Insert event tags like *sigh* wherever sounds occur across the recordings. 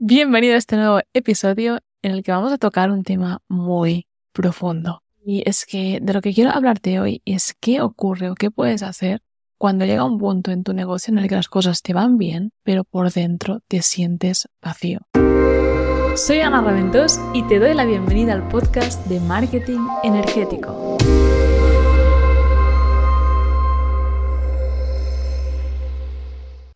Bienvenido a este nuevo episodio en el que vamos a tocar un tema muy profundo. Y es que de lo que quiero hablarte hoy es qué ocurre o qué puedes hacer cuando llega un punto en tu negocio en el que las cosas te van bien, pero por dentro te sientes vacío. Soy Ana Raventós y te doy la bienvenida al podcast de Marketing Energético.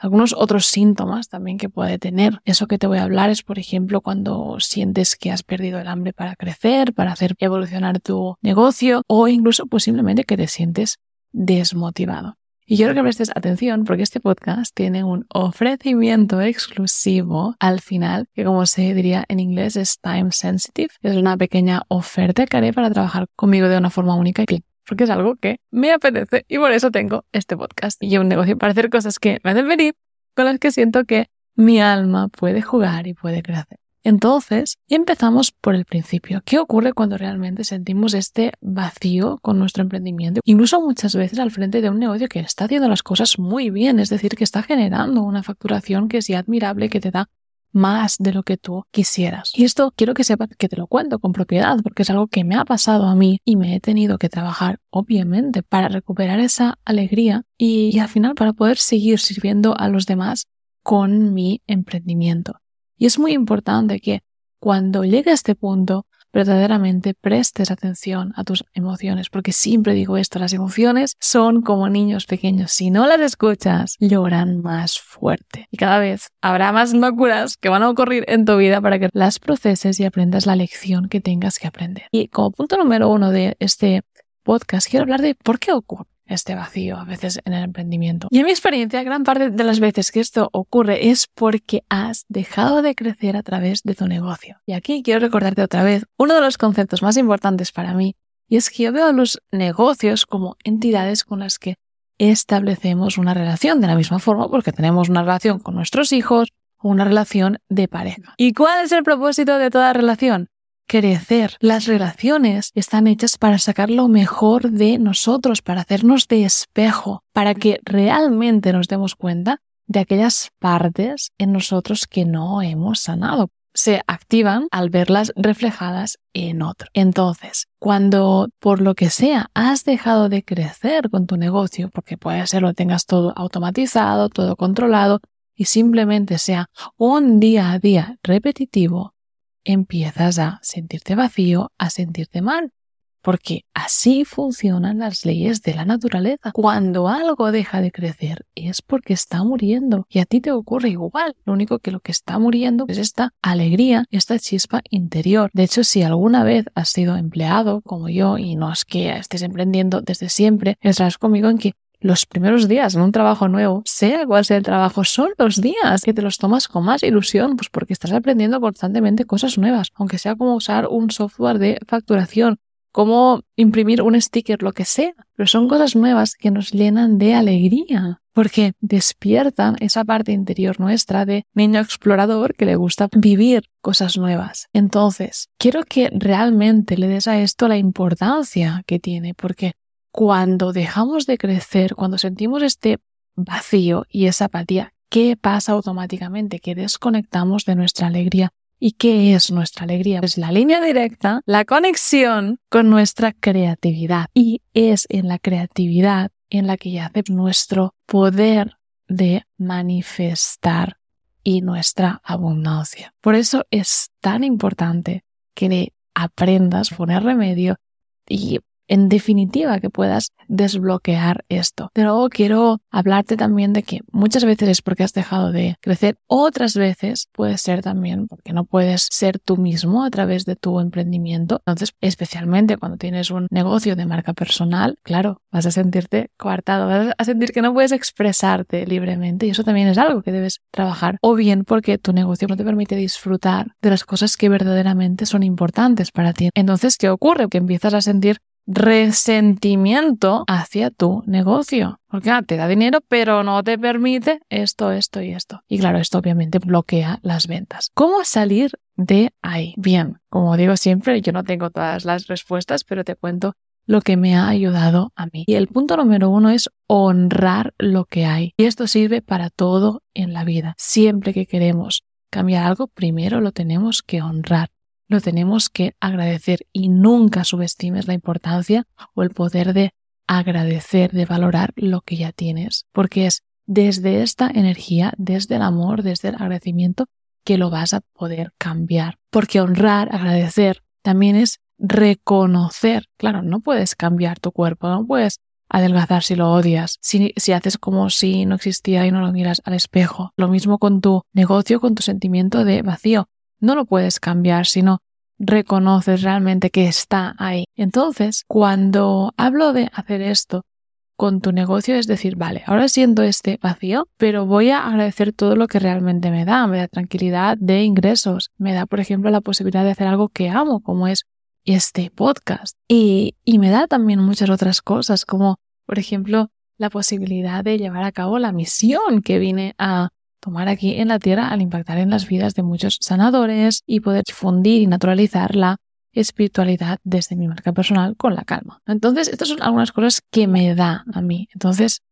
Algunos otros síntomas también que puede tener. Eso que te voy a hablar es, por ejemplo, cuando sientes que has perdido el hambre para crecer, para hacer evolucionar tu negocio o incluso posiblemente que te sientes desmotivado. Y quiero que prestes atención porque este podcast tiene un ofrecimiento exclusivo al final, que como se diría en inglés es time sensitive. Es una pequeña oferta que haré para trabajar conmigo de una forma única y porque es algo que me apetece y por eso tengo este podcast y un negocio para hacer cosas que me hacen venir, con las que siento que mi alma puede jugar y puede crecer. Entonces, empezamos por el principio. ¿Qué ocurre cuando realmente sentimos este vacío con nuestro emprendimiento? Incluso muchas veces al frente de un negocio que está haciendo las cosas muy bien, es decir, que está generando una facturación que es admirable, que te da más de lo que tú quisieras. Y esto quiero que sepas que te lo cuento con propiedad porque es algo que me ha pasado a mí y me he tenido que trabajar obviamente para recuperar esa alegría y, al final para poder seguir sirviendo a los demás con mi emprendimiento. Y es muy importante que cuando llegue a este punto verdaderamente prestes atención a tus emociones, porque siempre digo esto, las emociones son como niños pequeños, si no las escuchas, lloran más fuerte. Y cada vez habrá más locuras que van a ocurrir en tu vida para que las proceses y aprendas la lección que tengas que aprender. Y como punto número uno de este podcast, quiero hablar de por qué ocurre este vacío a veces en el emprendimiento. Y en mi experiencia, gran parte de las veces que esto ocurre es porque has dejado de crecer a través de tu negocio. Y aquí quiero recordarte otra vez uno de los conceptos más importantes para mí, y es que yo veo a los negocios como entidades con las que establecemos una relación de la misma forma porque tenemos una relación con nuestros hijos una relación de pareja. ¿Y cuál es el propósito de toda relación? Crecer. Las relaciones están hechas para sacar lo mejor de nosotros, para hacernos de espejo, para que realmente nos demos cuenta de aquellas partes en nosotros que no hemos sanado. Se activan al verlas reflejadas en otro. Entonces, cuando por lo que sea has dejado de crecer con tu negocio, porque puede ser lo tengas todo automatizado, todo controlado, y simplemente sea un día a día repetitivo, empiezas a sentirte vacío, a sentirte mal. Porque así funcionan las leyes de la naturaleza. Cuando algo deja de crecer es porque está muriendo. Y a ti te ocurre igual. Lo único que lo que está muriendo es esta alegría, esta chispa interior. De hecho, si alguna vez has sido empleado como yo y no es que estés emprendiendo desde siempre, estarás conmigo en que los primeros días en un trabajo nuevo, sea cual sea el trabajo, son los días que te los tomas con más ilusión, pues porque estás aprendiendo constantemente cosas nuevas, aunque sea como usar un software de facturación, como imprimir un sticker, lo que sea, pero son cosas nuevas que nos llenan de alegría, porque despiertan esa parte interior nuestra de niño explorador que le gusta vivir cosas nuevas. Entonces, quiero que realmente le des a esto la importancia que tiene, porque cuando dejamos de crecer, cuando sentimos este vacío y esa apatía, ¿qué pasa automáticamente? Que desconectamos de nuestra alegría. ¿Y qué es nuestra alegría? Es la línea directa, la conexión con nuestra creatividad. Y es en la creatividad en la que yace nuestro poder de manifestar y nuestra abundancia. Por eso es tan importante que aprendas a poner remedio y en definitiva que puedas desbloquear esto. De luego quiero hablarte también de que muchas veces es porque has dejado de crecer, otras veces puede ser también porque no puedes ser tú mismo a través de tu emprendimiento. Entonces, especialmente cuando tienes un negocio de marca personal, claro, vas a sentirte coartado, vas a sentir que no puedes expresarte libremente y eso también es algo que debes trabajar. O bien porque tu negocio no te permite disfrutar de las cosas que verdaderamente son importantes para ti. Entonces, ¿qué ocurre? Que empiezas a sentir resentimiento hacia tu negocio. Porque ah, te da dinero, pero no te permite esto, esto y esto. Y claro, esto obviamente bloquea las ventas. ¿Cómo salir de ahí? Bien, como digo siempre, yo no tengo todas las respuestas, pero te cuento lo que me ha ayudado a mí. Y el punto número uno es honrar lo que hay. Y esto sirve para todo en la vida. Siempre que queremos cambiar algo, primero lo tenemos que honrar, lo tenemos que agradecer y nunca subestimes la importancia o el poder de agradecer, de valorar lo que ya tienes, porque es desde esta energía, desde el amor, desde el agradecimiento, que lo vas a poder cambiar. Porque honrar, agradecer, también es reconocer. Claro, no puedes cambiar tu cuerpo, no puedes adelgazar si lo odias, si, si, haces como si no existiera y no lo miras al espejo. Lo mismo con tu negocio, con tu sentimiento de vacío. No lo puedes cambiar si no reconoces realmente que está ahí. Entonces, cuando hablo de hacer esto, con tu negocio es decir, vale, ahora siento este vacío, pero voy a agradecer todo lo que realmente me da. Me da tranquilidad de ingresos, me da, por ejemplo, la posibilidad de hacer algo que amo, como es este podcast. Y, y me da también muchas otras cosas, como, por ejemplo, la posibilidad de llevar a cabo la misión que vine a tomar aquí en la Tierra al impactar en las vidas de muchos sanadores y poder difundir y naturalizar la espiritualidad desde mi marca personal con la calma. Entonces, estas son algunas cosas que me da a mí. Entonces,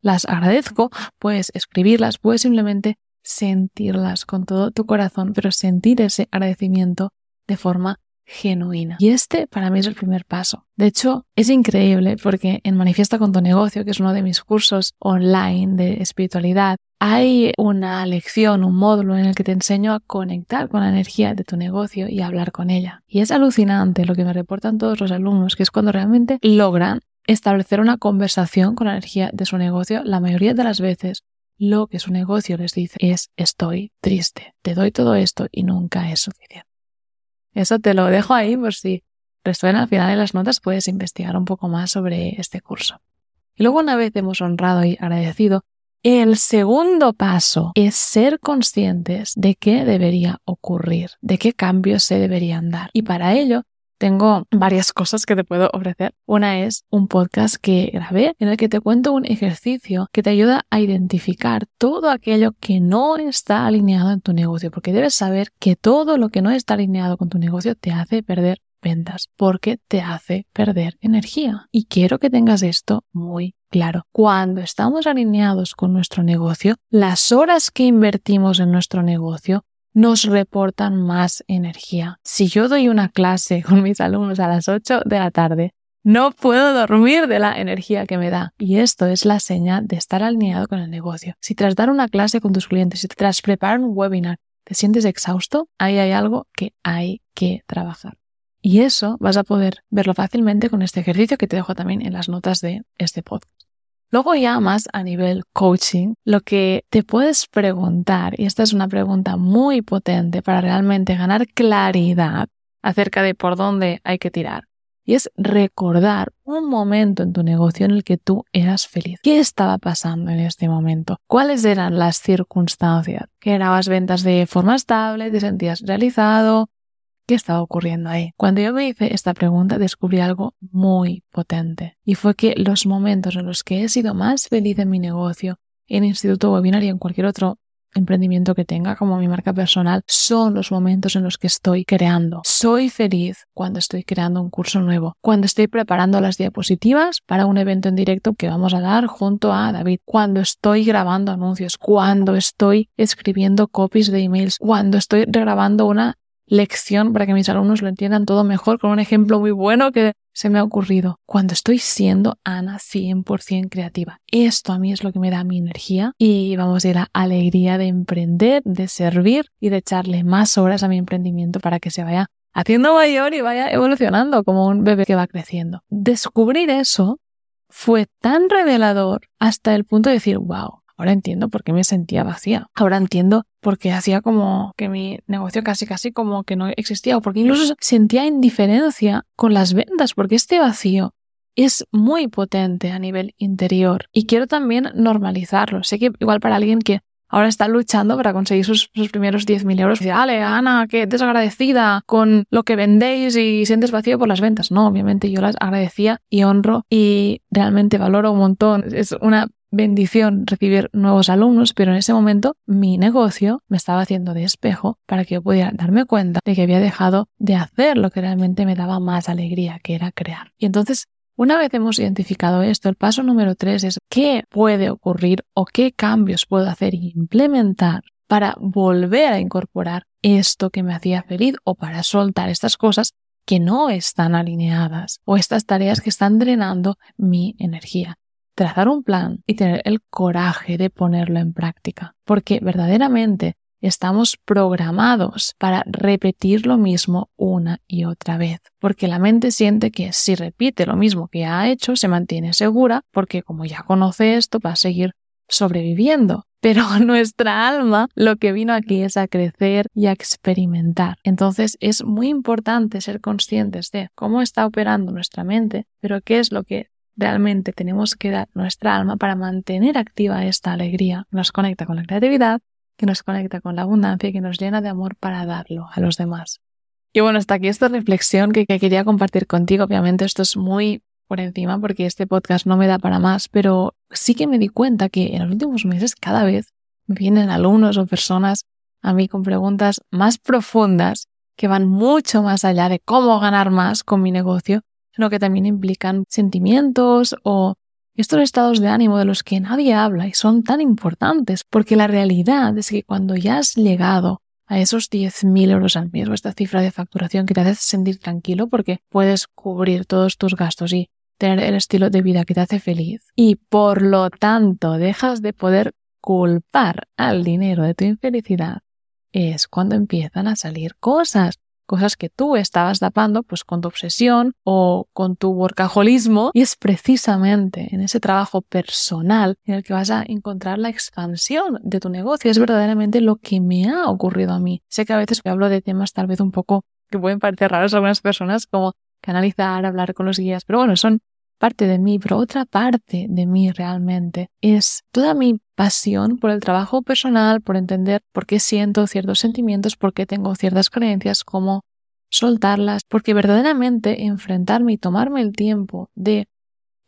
las agradezco, puedes escribirlas, puedes simplemente sentirlas con todo tu corazón, pero sentir ese agradecimiento de forma genuina. Y este para mí es el primer paso. De hecho, es increíble porque en Manifiesta con tu negocio, que es uno de mis cursos online de espiritualidad, hay una lección, un módulo en el que te enseño a conectar con la energía de tu negocio y hablar con ella. Y es alucinante lo que me reportan todos los alumnos, que es cuando realmente logran establecer una conversación con la energía de su negocio, la mayoría de las veces lo que su negocio les dice es estoy triste, te doy todo esto y nunca es suficiente. Eso te lo dejo ahí por si resuena al final de las notas puedes investigar un poco más sobre este curso. Y luego una vez hemos honrado y agradecido, el segundo paso es ser conscientes de qué debería ocurrir, de qué cambios se deberían dar. Y para ello tengo varias cosas que te puedo ofrecer. Una es un podcast que grabé en el que te cuento un ejercicio que te ayuda a identificar todo aquello que no está alineado en tu negocio, porque debes saber que todo lo que no está alineado con tu negocio te hace perder ventas, porque te hace perder energía. Y quiero que tengas esto muy claro. Cuando estamos alineados con nuestro negocio, las horas que invertimos en nuestro negocio nos reportan más energía. Si yo doy una clase *laughs* con mis alumnos a las 8 de la tarde, no puedo dormir de la energía que me da. Y esto es la señal de estar alineado con el negocio. Si tras dar una clase con tus clientes, si tras preparar un webinar, te sientes exhausto, ahí hay algo que hay que trabajar. Y eso vas a poder verlo fácilmente con este ejercicio que te dejo también en las notas de este podcast. Luego ya más a nivel coaching, lo que te puedes preguntar, y esta es una pregunta muy potente para realmente ganar claridad acerca de por dónde hay que tirar, y es recordar un momento en tu negocio en el que tú eras feliz. ¿Qué estaba pasando en este momento? ¿Cuáles eran las circunstancias? ¿Generabas ventas de forma estable? ¿Te sentías realizado? ¿Qué estaba ocurriendo ahí? Cuando yo me hice esta pregunta descubrí algo muy potente y fue que los momentos en los que he sido más feliz en mi negocio, en Instituto Webinar y en cualquier otro emprendimiento que tenga como mi marca personal son los momentos en los que estoy creando. Soy feliz cuando estoy creando un curso nuevo, cuando estoy preparando las diapositivas para un evento en directo que vamos a dar junto a David, cuando estoy grabando anuncios, cuando estoy escribiendo copies de emails, cuando estoy regrabando una lección para que mis alumnos lo entiendan todo mejor con un ejemplo muy bueno que se me ha ocurrido. Cuando estoy siendo Ana 100% creativa. Esto a mí es lo que me da mi energía y vamos a ir a alegría de emprender, de servir y de echarle más horas a mi emprendimiento para que se vaya haciendo mayor y vaya evolucionando como un bebé que va creciendo. Descubrir eso fue tan revelador hasta el punto de decir, wow, Ahora entiendo por qué me sentía vacía. Ahora entiendo por qué hacía como que mi negocio casi casi como que no existía o porque incluso sentía indiferencia con las ventas porque este vacío es muy potente a nivel interior y quiero también normalizarlo. Sé que igual para alguien que ahora está luchando para conseguir sus, sus primeros 10.000 euros. Dice, Ale, Ana, qué desagradecida con lo que vendéis y sientes vacío por las ventas. No, obviamente yo las agradecía y honro y realmente valoro un montón. Es una bendición recibir nuevos alumnos, pero en ese momento mi negocio me estaba haciendo de espejo para que yo pudiera darme cuenta de que había dejado de hacer lo que realmente me daba más alegría, que era crear. Y entonces, una vez hemos identificado esto, el paso número tres es qué puede ocurrir o qué cambios puedo hacer e implementar para volver a incorporar esto que me hacía feliz o para soltar estas cosas que no están alineadas o estas tareas que están drenando mi energía. Trazar un plan y tener el coraje de ponerlo en práctica, porque verdaderamente estamos programados para repetir lo mismo una y otra vez, porque la mente siente que si repite lo mismo que ha hecho, se mantiene segura, porque como ya conoce esto, va a seguir sobreviviendo. Pero nuestra alma lo que vino aquí es a crecer y a experimentar. Entonces es muy importante ser conscientes de cómo está operando nuestra mente, pero qué es lo que realmente tenemos que dar nuestra alma para mantener activa esta alegría. Nos conecta con la creatividad, que nos conecta con la abundancia y que nos llena de amor para darlo a los demás. Y bueno, hasta aquí esta reflexión que, que quería compartir contigo. Obviamente esto es muy por encima porque este podcast no me da para más, pero sí que me di cuenta que en los últimos meses cada vez vienen alumnos o personas a mí con preguntas más profundas que van mucho más allá de cómo ganar más con mi negocio, sino que también implican sentimientos o estos estados de ánimo de los que nadie habla y son tan importantes, porque la realidad es que cuando ya has llegado a esos 10.000 euros al mes esta cifra de facturación que te hace sentir tranquilo porque puedes cubrir todos tus gastos y tener el estilo de vida que te hace feliz y por lo tanto dejas de poder culpar al dinero de tu infelicidad, es cuando empiezan a salir cosas, cosas que tú estabas tapando pues con tu obsesión o con tu workaholismo y es precisamente en ese trabajo personal en el que vas a encontrar la expansión de tu negocio. Es verdaderamente lo que me ha ocurrido a mí. Sé que a veces hablo de temas tal vez un poco que pueden parecer raros a algunas personas como canalizar, hablar con los guías, pero bueno, son parte de mí, pero otra parte de mí realmente es toda mi pasión por el trabajo personal, por entender por qué siento ciertos sentimientos, por qué tengo ciertas creencias, cómo soltarlas, porque verdaderamente enfrentarme y tomarme el tiempo de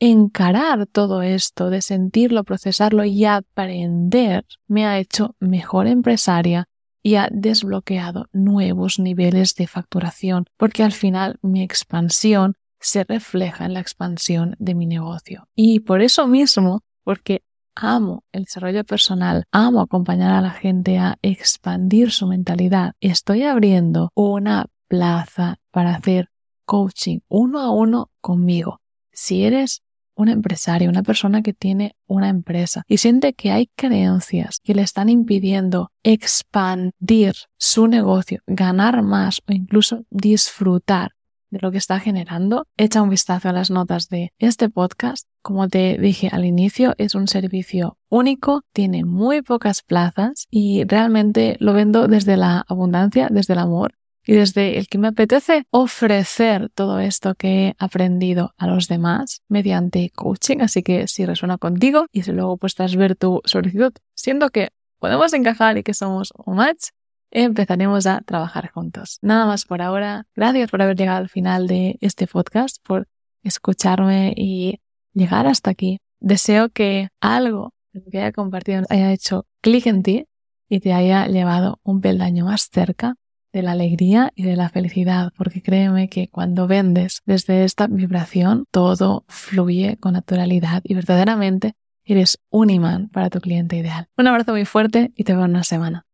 encarar todo esto, de sentirlo, procesarlo y aprender, me ha hecho mejor empresaria y ha desbloqueado nuevos niveles de facturación, porque al final mi expansión se refleja en la expansión de mi negocio. Y por eso mismo, porque amo el desarrollo personal, amo acompañar a la gente a expandir su mentalidad, estoy abriendo una plaza para hacer coaching uno a uno conmigo. Si eres un empresario, una persona que tiene una empresa y siente que hay creencias que le están impidiendo expandir su negocio, ganar más o incluso disfrutar de lo que está generando, echa un vistazo a las notas de este podcast. Como te dije al inicio, es un servicio único, tiene muy pocas plazas y realmente lo vendo desde la abundancia, desde el amor y desde el que me apetece ofrecer todo esto que he aprendido a los demás mediante coaching. Así que si resuena contigo y si luego puedes ver tu solicitud, siendo que podemos encajar y que somos un match, empezaremos a trabajar juntos. Nada más por ahora. Gracias por haber llegado al final de este podcast, por escucharme y llegar hasta aquí. Deseo que algo que haya compartido haya hecho clic en ti y te haya llevado un peldaño más cerca de la alegría y de la felicidad, porque créeme que cuando vendes desde esta vibración, todo fluye con naturalidad y verdaderamente eres un imán para tu cliente ideal. Un abrazo muy fuerte y te veo en una semana.